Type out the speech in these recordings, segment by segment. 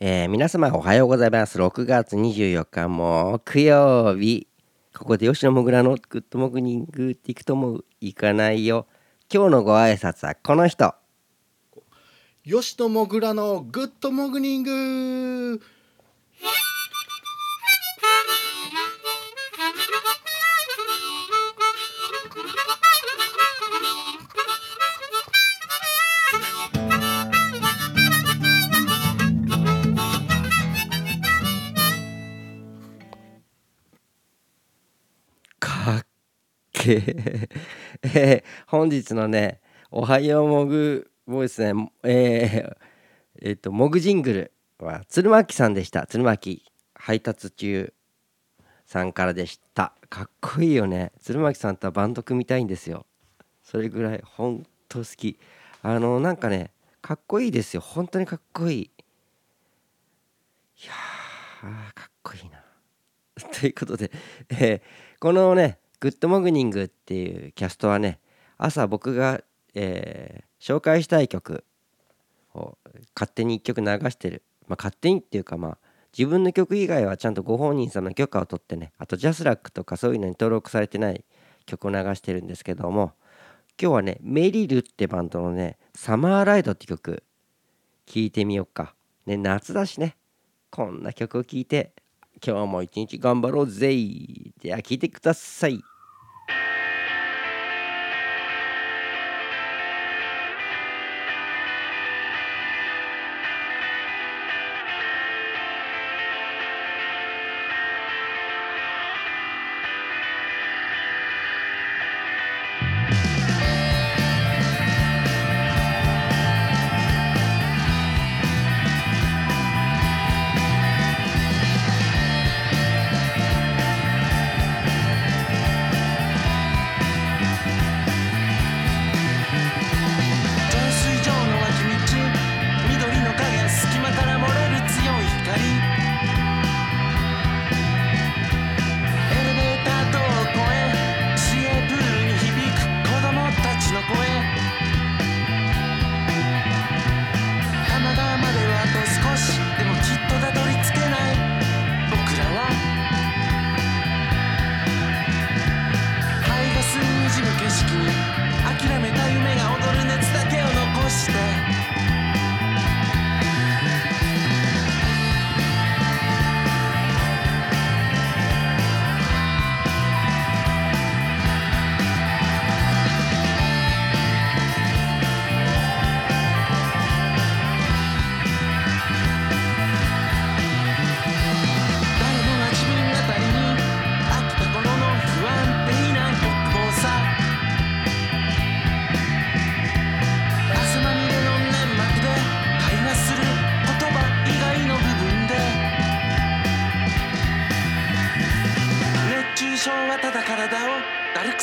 えー、皆様おはようございます。6月24日木曜日。ここで吉野もぐらのグッドモグニングっていくともいかないよ。今日のご挨拶はこの人。吉野もぐらのグッドモグニングけ。えー、本日のね「おはようもぐ」ボイスね。えー、えー、ともぐジングルは鶴巻さんでした。鶴巻配達中さんからでした。かっこいいよね。鶴巻さんとはバンド組みたいんですよ。それぐらいほんと好き。あのなんかねかっこいいですよ。本当にかっこいい。いやーかっこいいな。ということで、えー、このねグッドモグニングっていうキャストはね朝僕が、えー、紹介したい曲を勝手に1曲流してる、まあ、勝手にっていうかまあ自分の曲以外はちゃんとご本人様の許可を取ってねあと JASRAC とかそういうのに登録されてない曲を流してるんですけども今日はねメリルってバンドのね「サマーライド」って曲聴いてみようか。ね夏だしねこんな曲を聴いて今日も一日頑張ろうぜでは聞いてください。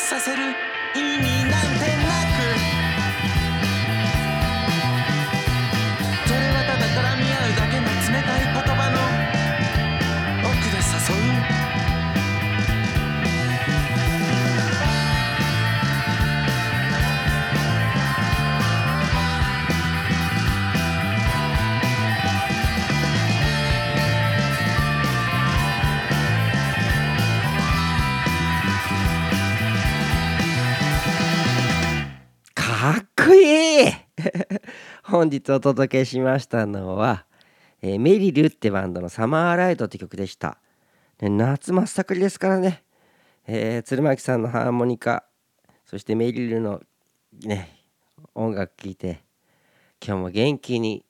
させる意味なんて 本日お届けしましたのは、えー、メリルってバンドのサマーライドって曲でした。で夏真っ盛りですからね、えー、鶴巻さんのハーモニカ、そしてメリルのね、音楽聴いて、今日も元気に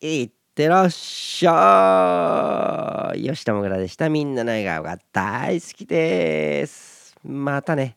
いってらっしゃい吉田もぐらでした。みんなの笑顔が大好きです。またね。